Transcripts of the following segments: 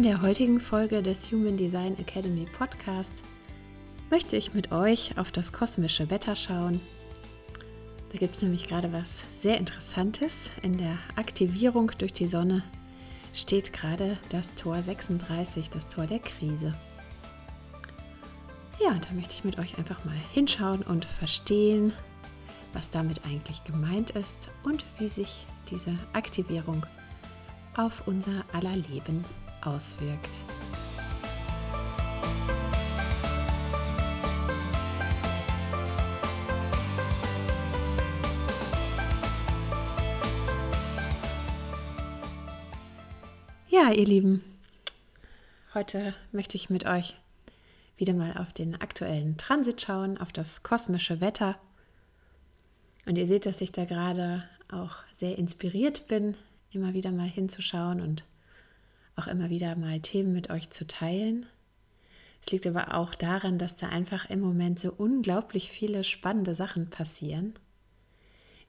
In der heutigen Folge des Human Design Academy Podcast möchte ich mit euch auf das kosmische Wetter schauen. Da gibt es nämlich gerade was sehr Interessantes. In der Aktivierung durch die Sonne steht gerade das Tor 36, das Tor der Krise. Ja, und da möchte ich mit euch einfach mal hinschauen und verstehen, was damit eigentlich gemeint ist und wie sich diese Aktivierung auf unser aller Leben auswirkt. Ja, ihr Lieben, heute möchte ich mit euch wieder mal auf den aktuellen Transit schauen, auf das kosmische Wetter. Und ihr seht, dass ich da gerade auch sehr inspiriert bin, immer wieder mal hinzuschauen und auch immer wieder mal Themen mit euch zu teilen. Es liegt aber auch daran, dass da einfach im Moment so unglaublich viele spannende Sachen passieren,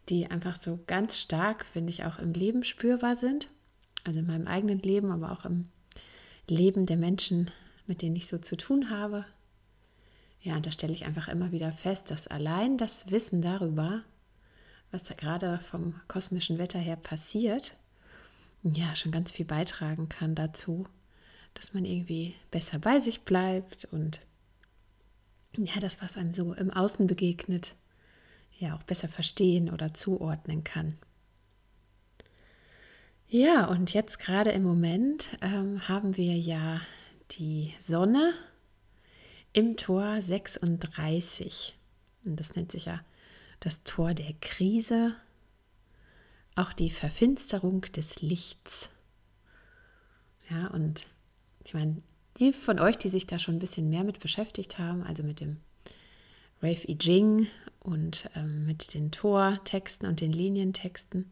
die einfach so ganz stark, finde ich, auch im Leben spürbar sind. Also in meinem eigenen Leben, aber auch im Leben der Menschen, mit denen ich so zu tun habe. Ja, und da stelle ich einfach immer wieder fest, dass allein das Wissen darüber, was da gerade vom kosmischen Wetter her passiert, ja schon ganz viel beitragen kann dazu, dass man irgendwie besser bei sich bleibt und ja, das, was einem so im Außen begegnet, ja auch besser verstehen oder zuordnen kann. Ja, und jetzt gerade im Moment ähm, haben wir ja die Sonne im Tor 36. Und das nennt sich ja das Tor der Krise auch die Verfinsterung des Lichts. Ja, und ich meine, die von euch, die sich da schon ein bisschen mehr mit beschäftigt haben, also mit dem Rave I Ching und ähm, mit den Tortexten und den Linientexten,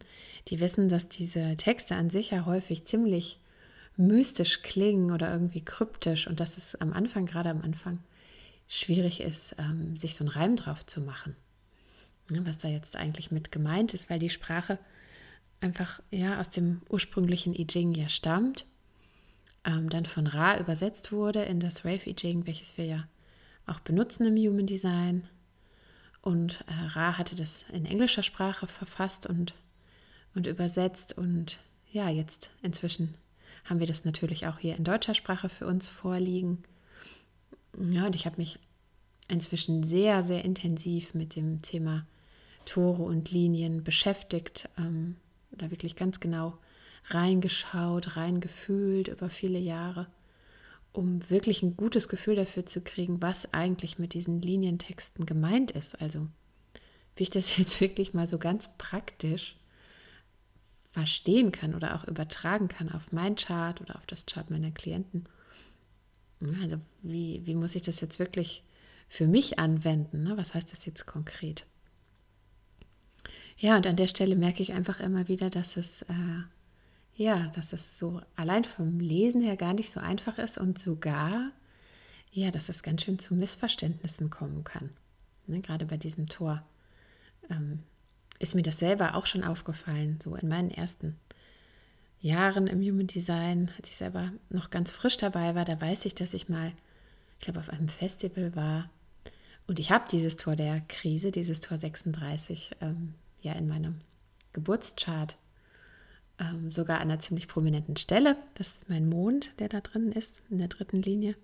die wissen, dass diese Texte an sich ja häufig ziemlich mystisch klingen oder irgendwie kryptisch und dass es am Anfang, gerade am Anfang, schwierig ist, ähm, sich so einen Reim drauf zu machen. Ja, was da jetzt eigentlich mit gemeint ist, weil die Sprache einfach ja aus dem ursprünglichen I Ching ja stammt, ähm, dann von Ra übersetzt wurde in das Rave I Ching, welches wir ja auch benutzen im Human Design. Und äh, Ra hatte das in englischer Sprache verfasst und, und übersetzt. Und ja, jetzt inzwischen haben wir das natürlich auch hier in deutscher Sprache für uns vorliegen. Ja, und ich habe mich inzwischen sehr, sehr intensiv mit dem Thema Tore und Linien beschäftigt. Ähm, da wirklich ganz genau reingeschaut, reingefühlt über viele Jahre, um wirklich ein gutes Gefühl dafür zu kriegen, was eigentlich mit diesen Linientexten gemeint ist. Also wie ich das jetzt wirklich mal so ganz praktisch verstehen kann oder auch übertragen kann auf mein Chart oder auf das Chart meiner Klienten. Also wie, wie muss ich das jetzt wirklich für mich anwenden? Ne? Was heißt das jetzt konkret? Ja, und an der Stelle merke ich einfach immer wieder, dass es, äh, ja, dass es so allein vom Lesen her gar nicht so einfach ist und sogar, ja, dass es ganz schön zu Missverständnissen kommen kann. Ne, gerade bei diesem Tor ähm, ist mir das selber auch schon aufgefallen, so in meinen ersten Jahren im Human Design, als ich selber noch ganz frisch dabei war, da weiß ich, dass ich mal, ich glaube, auf einem Festival war und ich habe dieses Tor der Krise, dieses Tor 36, ähm, ja in meinem Geburtschart ähm, sogar an einer ziemlich prominenten Stelle. Das ist mein Mond, der da drin ist, in der dritten Linie.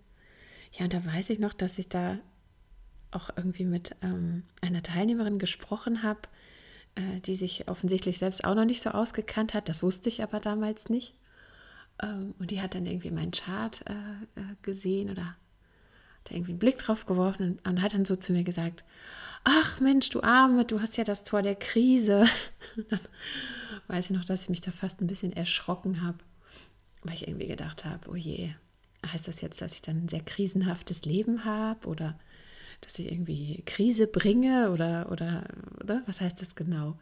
Ja, und da weiß ich noch, dass ich da auch irgendwie mit ähm, einer Teilnehmerin gesprochen habe, äh, die sich offensichtlich selbst auch noch nicht so ausgekannt hat. Das wusste ich aber damals nicht. Ähm, und die hat dann irgendwie meinen Chart äh, äh gesehen oder da irgendwie einen Blick drauf geworfen und, und hat dann so zu mir gesagt, ach Mensch, du Arme, du hast ja das Tor der Krise. dann weiß ich noch, dass ich mich da fast ein bisschen erschrocken habe, weil ich irgendwie gedacht habe, oh je, heißt das jetzt, dass ich dann ein sehr krisenhaftes Leben habe oder dass ich irgendwie Krise bringe oder, oder, oder was heißt das genau?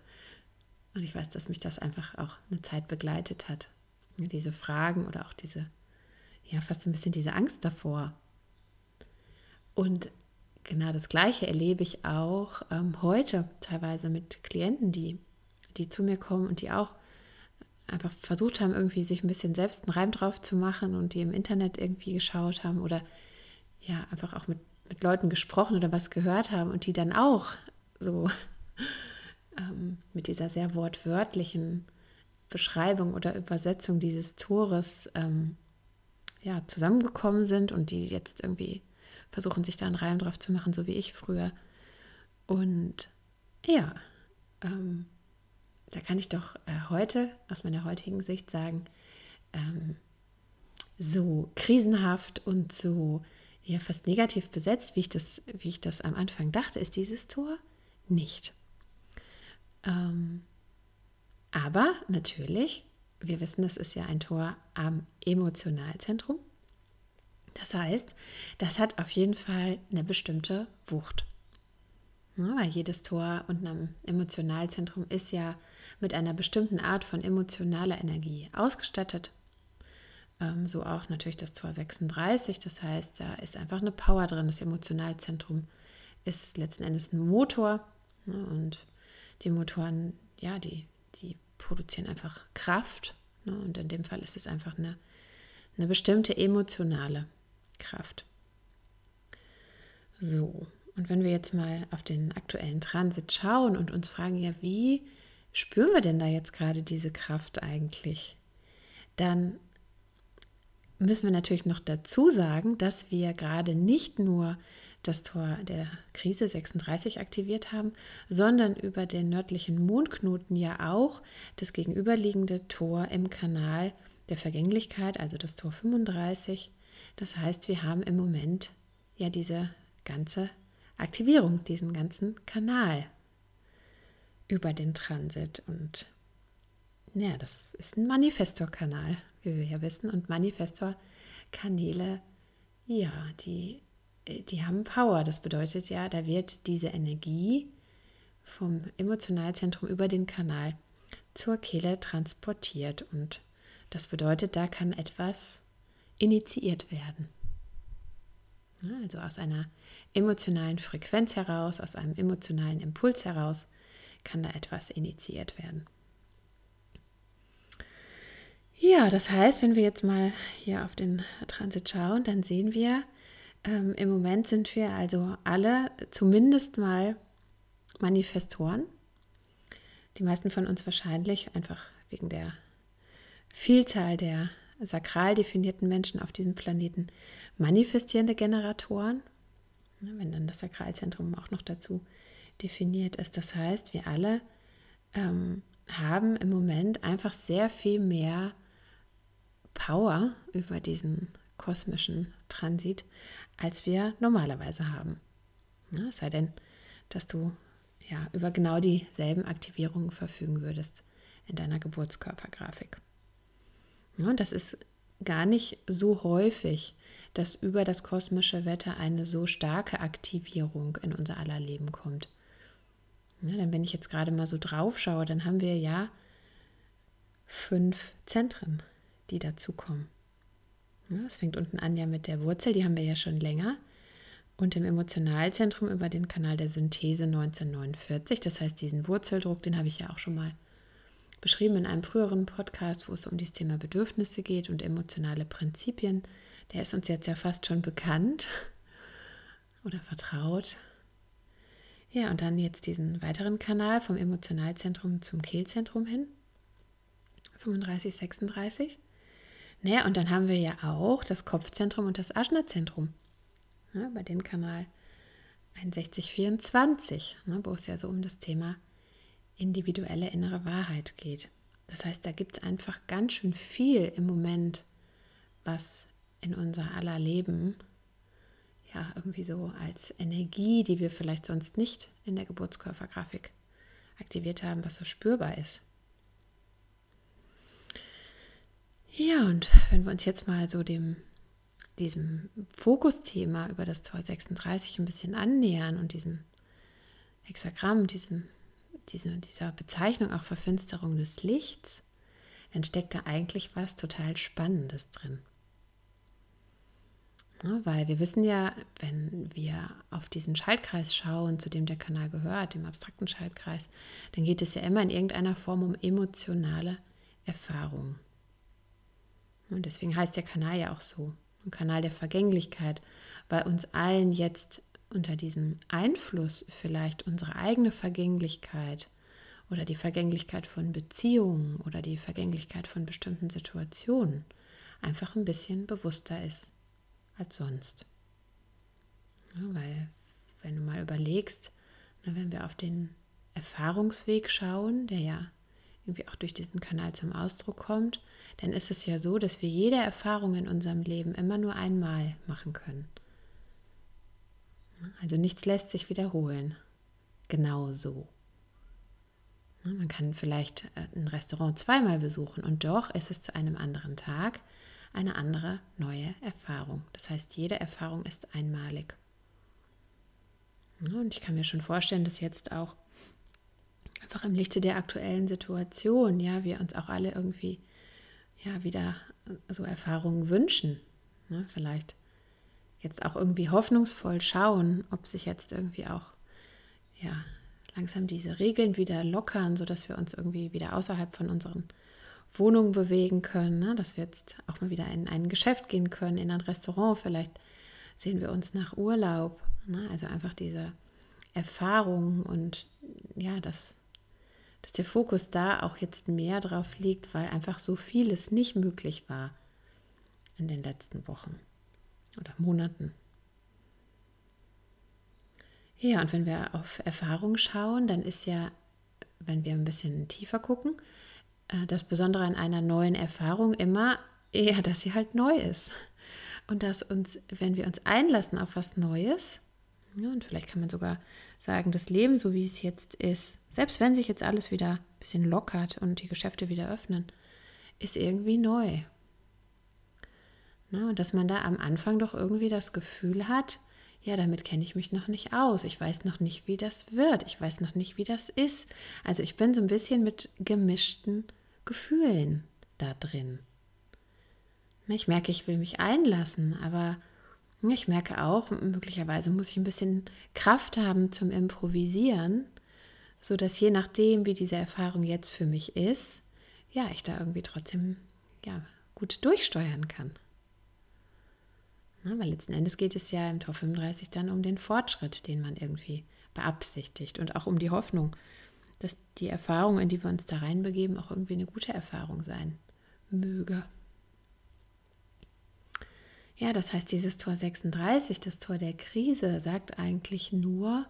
Und ich weiß, dass mich das einfach auch eine Zeit begleitet hat. Diese Fragen oder auch diese, ja, fast ein bisschen diese Angst davor. Und genau das Gleiche erlebe ich auch ähm, heute teilweise mit Klienten, die, die zu mir kommen und die auch einfach versucht haben, irgendwie sich ein bisschen selbst einen Reim drauf zu machen und die im Internet irgendwie geschaut haben oder ja, einfach auch mit, mit Leuten gesprochen oder was gehört haben und die dann auch so ähm, mit dieser sehr wortwörtlichen Beschreibung oder Übersetzung dieses Tores ähm, ja, zusammengekommen sind und die jetzt irgendwie versuchen, sich da einen Reim drauf zu machen, so wie ich früher. Und ja, ähm, da kann ich doch äh, heute aus meiner heutigen Sicht sagen, ähm, so krisenhaft und so ja, fast negativ besetzt, wie ich, das, wie ich das am Anfang dachte, ist dieses Tor nicht. Ähm, aber natürlich, wir wissen, das ist ja ein Tor am Emotionalzentrum. Das heißt, das hat auf jeden Fall eine bestimmte Wucht. Ja, weil jedes Tor unten am Emotionalzentrum ist ja mit einer bestimmten Art von emotionaler Energie ausgestattet. Ähm, so auch natürlich das Tor 36. Das heißt, da ist einfach eine Power drin. Das Emotionalzentrum ist letzten Endes ein Motor. Ne, und die Motoren, ja, die, die produzieren einfach Kraft. Ne, und in dem Fall ist es einfach eine, eine bestimmte emotionale Kraft. So, und wenn wir jetzt mal auf den aktuellen Transit schauen und uns fragen, ja, wie spüren wir denn da jetzt gerade diese Kraft eigentlich? Dann müssen wir natürlich noch dazu sagen, dass wir gerade nicht nur das Tor der Krise 36 aktiviert haben, sondern über den nördlichen Mondknoten ja auch das gegenüberliegende Tor im Kanal der Vergänglichkeit, also das Tor 35. Das heißt, wir haben im Moment ja diese ganze Aktivierung, diesen ganzen Kanal über den Transit. Und ja, das ist ein Manifestor-Kanal, wie wir ja wissen. Und Manifestor-Kanäle, ja, die, die haben Power. Das bedeutet ja, da wird diese Energie vom Emotionalzentrum über den Kanal zur Kehle transportiert. Und das bedeutet, da kann etwas initiiert werden. Also aus einer emotionalen Frequenz heraus, aus einem emotionalen Impuls heraus, kann da etwas initiiert werden. Ja, das heißt, wenn wir jetzt mal hier auf den Transit schauen, dann sehen wir, ähm, im Moment sind wir also alle zumindest mal Manifestoren. Die meisten von uns wahrscheinlich einfach wegen der Vielzahl der sakral definierten Menschen auf diesem Planeten manifestierende Generatoren, ne, wenn dann das Sakralzentrum auch noch dazu definiert ist. Das heißt, wir alle ähm, haben im Moment einfach sehr viel mehr Power über diesen kosmischen Transit, als wir normalerweise haben. Ja, es sei denn, dass du ja über genau dieselben Aktivierungen verfügen würdest in deiner Geburtskörpergrafik. Und das ist gar nicht so häufig, dass über das kosmische Wetter eine so starke Aktivierung in unser aller Leben kommt. Ja, denn wenn ich jetzt gerade mal so drauf schaue, dann haben wir ja fünf Zentren, die dazukommen. Ja, das fängt unten an ja mit der Wurzel, die haben wir ja schon länger. Und im Emotionalzentrum über den Kanal der Synthese 1949. Das heißt, diesen Wurzeldruck, den habe ich ja auch schon mal beschrieben in einem früheren Podcast, wo es um das Thema Bedürfnisse geht und emotionale Prinzipien. Der ist uns jetzt ja fast schon bekannt oder vertraut. Ja, und dann jetzt diesen weiteren Kanal vom Emotionalzentrum zum Kehlzentrum hin. 35, 36. Naja, und dann haben wir ja auch das Kopfzentrum und das Aschnerzentrum. Ja, bei dem Kanal 61, 24, ne, wo es ja so um das Thema individuelle innere Wahrheit geht. Das heißt, da gibt es einfach ganz schön viel im Moment, was in unser aller Leben ja, irgendwie so als Energie, die wir vielleicht sonst nicht in der Geburtskörpergrafik aktiviert haben, was so spürbar ist. Ja, und wenn wir uns jetzt mal so dem diesem Fokusthema über das Tor 36 ein bisschen annähern und diesem Hexagramm, diesem, diesem, dieser Bezeichnung auch Verfinsterung des Lichts, dann steckt da eigentlich was total Spannendes drin. Ja, weil wir wissen ja, wenn wir auf diesen Schaltkreis schauen, zu dem der Kanal gehört, dem abstrakten Schaltkreis, dann geht es ja immer in irgendeiner Form um emotionale Erfahrungen. Und deswegen heißt der Kanal ja auch so, ein Kanal der Vergänglichkeit, weil uns allen jetzt unter diesem Einfluss vielleicht unsere eigene Vergänglichkeit oder die Vergänglichkeit von Beziehungen oder die Vergänglichkeit von bestimmten Situationen einfach ein bisschen bewusster ist als sonst. Ja, weil wenn du mal überlegst, na, wenn wir auf den Erfahrungsweg schauen, der ja irgendwie auch durch diesen Kanal zum Ausdruck kommt, dann ist es ja so, dass wir jede Erfahrung in unserem Leben immer nur einmal machen können. Also nichts lässt sich wiederholen. Genau so. Man kann vielleicht äh, ein Restaurant zweimal besuchen und doch ist es zu einem anderen Tag eine andere neue Erfahrung. Das heißt, jede Erfahrung ist einmalig. Und ich kann mir schon vorstellen, dass jetzt auch einfach im Lichte der aktuellen Situation, ja, wir uns auch alle irgendwie ja wieder so Erfahrungen wünschen. Ne? Vielleicht jetzt auch irgendwie hoffnungsvoll schauen, ob sich jetzt irgendwie auch ja langsam diese Regeln wieder lockern, sodass wir uns irgendwie wieder außerhalb von unseren Wohnungen bewegen können, ne? dass wir jetzt auch mal wieder in ein Geschäft gehen können, in ein Restaurant. Vielleicht sehen wir uns nach Urlaub. Ne? Also einfach diese Erfahrung und ja, das dass der Fokus da auch jetzt mehr drauf liegt, weil einfach so vieles nicht möglich war in den letzten Wochen oder Monaten. Ja, und wenn wir auf Erfahrung schauen, dann ist ja, wenn wir ein bisschen tiefer gucken, äh, das Besondere an einer neuen Erfahrung immer, ja, dass sie halt neu ist. Und dass uns, wenn wir uns einlassen auf was Neues, und vielleicht kann man sogar sagen, das Leben, so wie es jetzt ist, selbst wenn sich jetzt alles wieder ein bisschen lockert und die Geschäfte wieder öffnen, ist irgendwie neu. Na, und dass man da am Anfang doch irgendwie das Gefühl hat, ja, damit kenne ich mich noch nicht aus. Ich weiß noch nicht, wie das wird. Ich weiß noch nicht, wie das ist. Also ich bin so ein bisschen mit gemischten Gefühlen da drin. Ich merke, ich will mich einlassen, aber ich merke auch, möglicherweise muss ich ein bisschen Kraft haben zum Improvisieren, sodass je nachdem, wie diese Erfahrung jetzt für mich ist, ja, ich da irgendwie trotzdem ja, gut durchsteuern kann. Na, weil letzten Endes geht es ja im Tor 35 dann um den Fortschritt, den man irgendwie beabsichtigt und auch um die Hoffnung, dass die Erfahrung, in die wir uns da reinbegeben, auch irgendwie eine gute Erfahrung sein möge. Ja, das heißt, dieses Tor 36, das Tor der Krise, sagt eigentlich nur,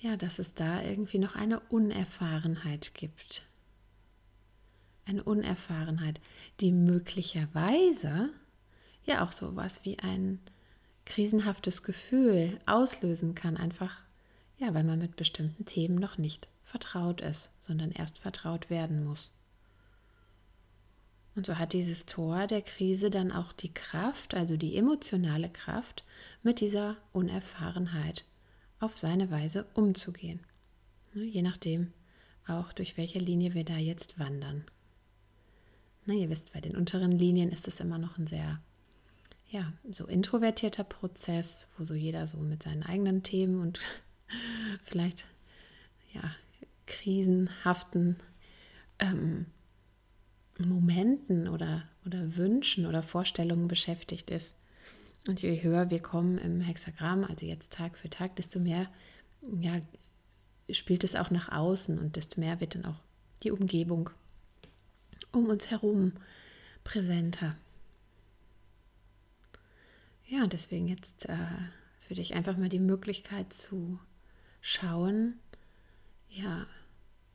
ja, dass es da irgendwie noch eine Unerfahrenheit gibt. Eine Unerfahrenheit, die möglicherweise ja auch so was wie ein krisenhaftes Gefühl auslösen kann, einfach ja, weil man mit bestimmten Themen noch nicht vertraut ist, sondern erst vertraut werden muss. Und so hat dieses Tor der Krise dann auch die Kraft, also die emotionale Kraft, mit dieser Unerfahrenheit auf seine Weise umzugehen. Ne, je nachdem auch, durch welche Linie wir da jetzt wandern. Na, ihr wisst, bei den unteren Linien ist es immer noch ein sehr, ja, so introvertierter Prozess, wo so jeder so mit seinen eigenen Themen und vielleicht, ja, krisenhaften ähm, Momenten oder, oder Wünschen oder Vorstellungen beschäftigt ist. Und je höher wir kommen im Hexagramm, also jetzt Tag für Tag, desto mehr ja, spielt es auch nach außen und desto mehr wird dann auch die Umgebung um uns herum präsenter. Ja, deswegen jetzt äh, für dich einfach mal die Möglichkeit zu schauen, ja,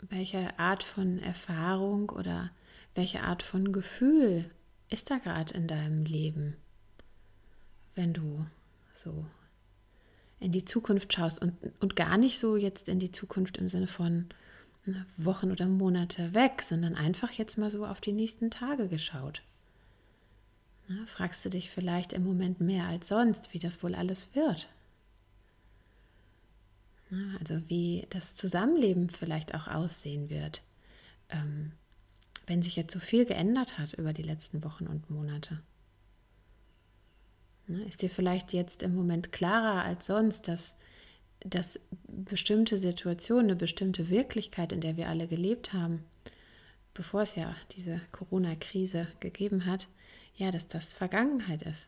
welche Art von Erfahrung oder welche Art von Gefühl ist da gerade in deinem Leben, wenn du so in die Zukunft schaust und, und gar nicht so jetzt in die Zukunft im Sinne von ne, Wochen oder Monate weg, sondern einfach jetzt mal so auf die nächsten Tage geschaut. Na, fragst du dich vielleicht im Moment mehr als sonst, wie das wohl alles wird? Na, also wie das Zusammenleben vielleicht auch aussehen wird, ähm, wenn sich jetzt so viel geändert hat über die letzten Wochen und Monate. Ne, ist dir vielleicht jetzt im Moment klarer als sonst, dass, dass bestimmte Situationen, eine bestimmte Wirklichkeit, in der wir alle gelebt haben, bevor es ja diese Corona-Krise gegeben hat, ja, dass das Vergangenheit ist.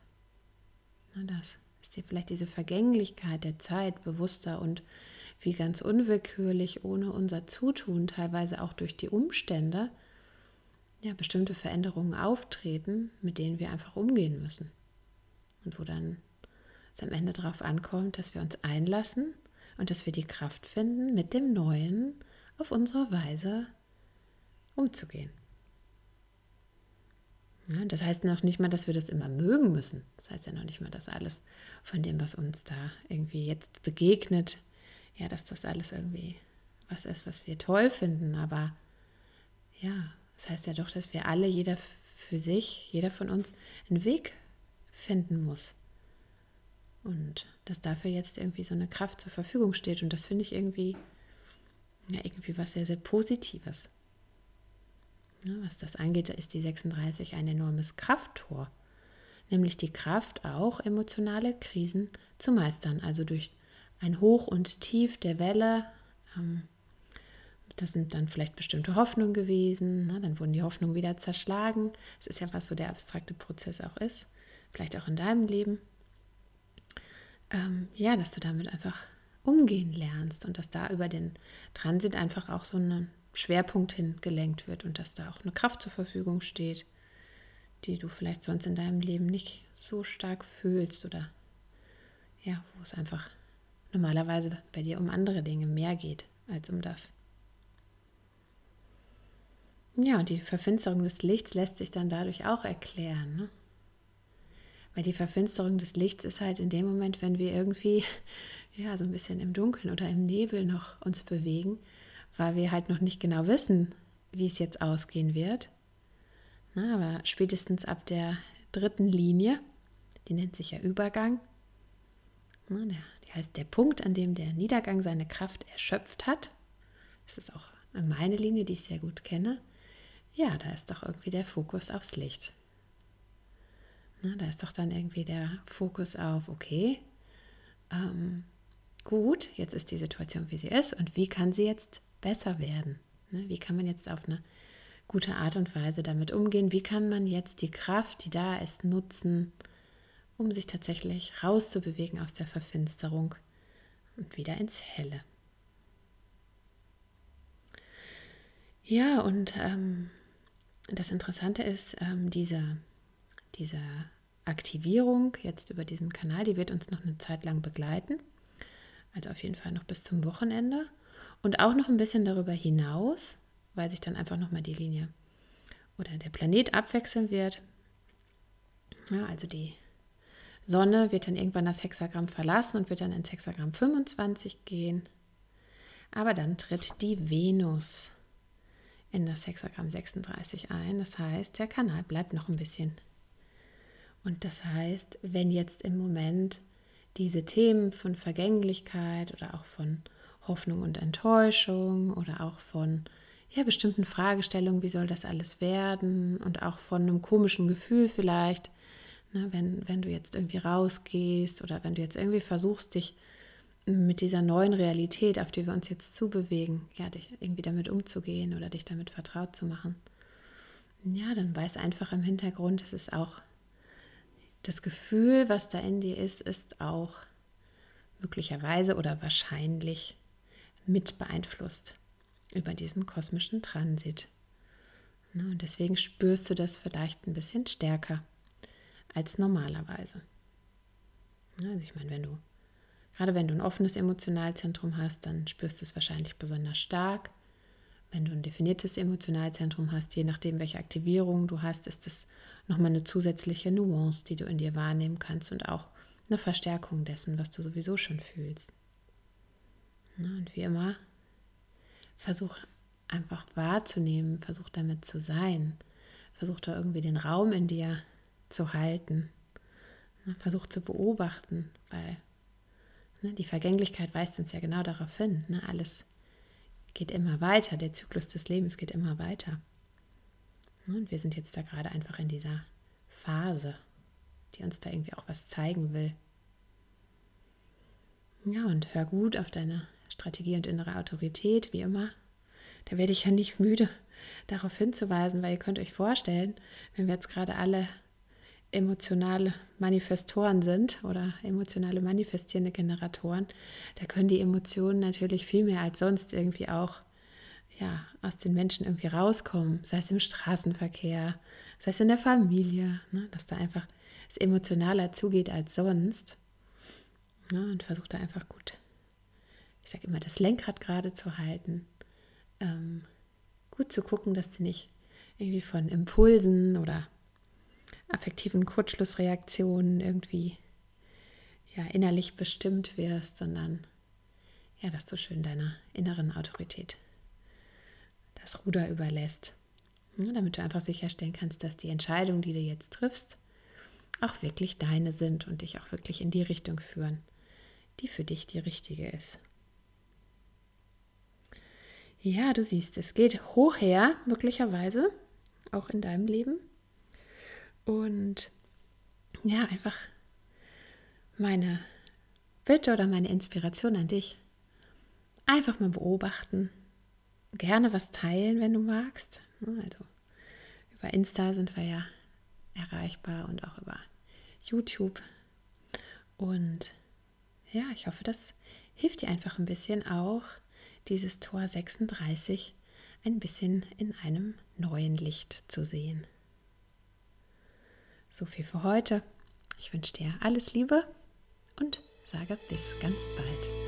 Na, das ist dir vielleicht diese Vergänglichkeit der Zeit bewusster und wie ganz unwillkürlich ohne unser Zutun, teilweise auch durch die Umstände, ja, bestimmte Veränderungen auftreten, mit denen wir einfach umgehen müssen. Und wo dann es am Ende darauf ankommt, dass wir uns einlassen und dass wir die Kraft finden, mit dem Neuen auf unsere Weise umzugehen. Ja, das heißt noch nicht mal, dass wir das immer mögen müssen. Das heißt ja noch nicht mal, dass alles von dem, was uns da irgendwie jetzt begegnet, ja, dass das alles irgendwie was ist, was wir toll finden. Aber ja, das heißt ja doch, dass wir alle, jeder für sich, jeder von uns, einen Weg finden muss. Und dass dafür jetzt irgendwie so eine Kraft zur Verfügung steht. Und das finde ich irgendwie, ja, irgendwie was sehr, sehr Positives. Ja, was das angeht, ist die 36 ein enormes Krafttor. Nämlich die Kraft, auch emotionale Krisen zu meistern. Also durch ein Hoch und Tief der Welle. Ähm, das sind dann vielleicht bestimmte Hoffnungen gewesen. Ne? Dann wurden die Hoffnungen wieder zerschlagen. Das ist ja, was so der abstrakte Prozess auch ist vielleicht auch in deinem Leben, ähm, ja, dass du damit einfach umgehen lernst und dass da über den Transit einfach auch so ein Schwerpunkt hingelenkt wird und dass da auch eine Kraft zur Verfügung steht, die du vielleicht sonst in deinem Leben nicht so stark fühlst oder ja, wo es einfach normalerweise bei dir um andere Dinge mehr geht als um das. Ja, die Verfinsterung des Lichts lässt sich dann dadurch auch erklären. Ne? Weil die Verfinsterung des Lichts ist halt in dem Moment, wenn wir irgendwie ja so ein bisschen im Dunkeln oder im Nebel noch uns bewegen, weil wir halt noch nicht genau wissen, wie es jetzt ausgehen wird. Na, aber spätestens ab der dritten Linie, die nennt sich ja Übergang, na, der, die heißt der Punkt, an dem der Niedergang seine Kraft erschöpft hat. Das ist auch meine Linie, die ich sehr gut kenne. Ja, da ist doch irgendwie der Fokus aufs Licht. Ne, da ist doch dann irgendwie der Fokus auf, okay, ähm, gut, jetzt ist die Situation, wie sie ist und wie kann sie jetzt besser werden? Ne, wie kann man jetzt auf eine gute Art und Weise damit umgehen? Wie kann man jetzt die Kraft, die da ist, nutzen, um sich tatsächlich rauszubewegen aus der Verfinsterung und wieder ins Helle? Ja, und ähm, das Interessante ist, ähm, diese diese Aktivierung jetzt über diesen Kanal, die wird uns noch eine Zeit lang begleiten. Also auf jeden Fall noch bis zum Wochenende. Und auch noch ein bisschen darüber hinaus, weil sich dann einfach nochmal die Linie oder der Planet abwechseln wird. Ja, also die Sonne wird dann irgendwann das Hexagramm verlassen und wird dann ins Hexagramm 25 gehen. Aber dann tritt die Venus in das Hexagramm 36 ein. Das heißt, der Kanal bleibt noch ein bisschen und das heißt, wenn jetzt im Moment diese Themen von Vergänglichkeit oder auch von Hoffnung und Enttäuschung oder auch von ja, bestimmten Fragestellungen, wie soll das alles werden und auch von einem komischen Gefühl vielleicht, ne, wenn, wenn du jetzt irgendwie rausgehst oder wenn du jetzt irgendwie versuchst, dich mit dieser neuen Realität, auf die wir uns jetzt zubewegen, ja, dich irgendwie damit umzugehen oder dich damit vertraut zu machen. Ja, dann weiß einfach im Hintergrund, es ist auch das Gefühl, was da in dir ist, ist auch möglicherweise oder wahrscheinlich mit beeinflusst über diesen kosmischen Transit. Ne, und deswegen spürst du das vielleicht ein bisschen stärker als normalerweise. Also ich meine, wenn du, gerade wenn du ein offenes Emotionalzentrum hast, dann spürst du es wahrscheinlich besonders stark. Wenn du ein definiertes Emotionalzentrum hast, je nachdem, welche Aktivierung du hast, ist das nochmal eine zusätzliche Nuance, die du in dir wahrnehmen kannst und auch eine Verstärkung dessen, was du sowieso schon fühlst. Und wie immer, versuch einfach wahrzunehmen, versuch damit zu sein, versuch da irgendwie den Raum in dir zu halten, versuch zu beobachten, weil ne, die Vergänglichkeit weist uns ja genau darauf hin. Ne? Alles geht immer weiter, der Zyklus des Lebens geht immer weiter. Und wir sind jetzt da gerade einfach in dieser Phase, die uns da irgendwie auch was zeigen will. Ja, und hör gut auf deine Strategie und innere Autorität, wie immer. Da werde ich ja nicht müde, darauf hinzuweisen, weil ihr könnt euch vorstellen, wenn wir jetzt gerade alle emotionale Manifestoren sind oder emotionale manifestierende Generatoren, da können die Emotionen natürlich viel mehr als sonst irgendwie auch ja, aus den Menschen irgendwie rauskommen, sei es im Straßenverkehr, sei es in der Familie, ne, dass da einfach es emotionaler zugeht als sonst. Ne, und versucht da einfach gut, ich sage immer, das Lenkrad gerade zu halten, ähm, gut zu gucken, dass du nicht irgendwie von Impulsen oder affektiven Kurzschlussreaktionen irgendwie ja, innerlich bestimmt wirst, sondern ja, dass du schön deiner inneren Autorität das Ruder überlässt. Ja, damit du einfach sicherstellen kannst, dass die Entscheidungen, die du jetzt triffst, auch wirklich deine sind und dich auch wirklich in die Richtung führen, die für dich die richtige ist. Ja, du siehst, es geht hoch her, möglicherweise, auch in deinem Leben. Und ja, einfach meine Bitte oder meine Inspiration an dich. Einfach mal beobachten. Gerne was teilen, wenn du magst. Also über Insta sind wir ja erreichbar und auch über YouTube. Und ja, ich hoffe, das hilft dir einfach ein bisschen auch, dieses Tor 36 ein bisschen in einem neuen Licht zu sehen. So viel für heute. Ich wünsche dir alles Liebe und sage bis ganz bald.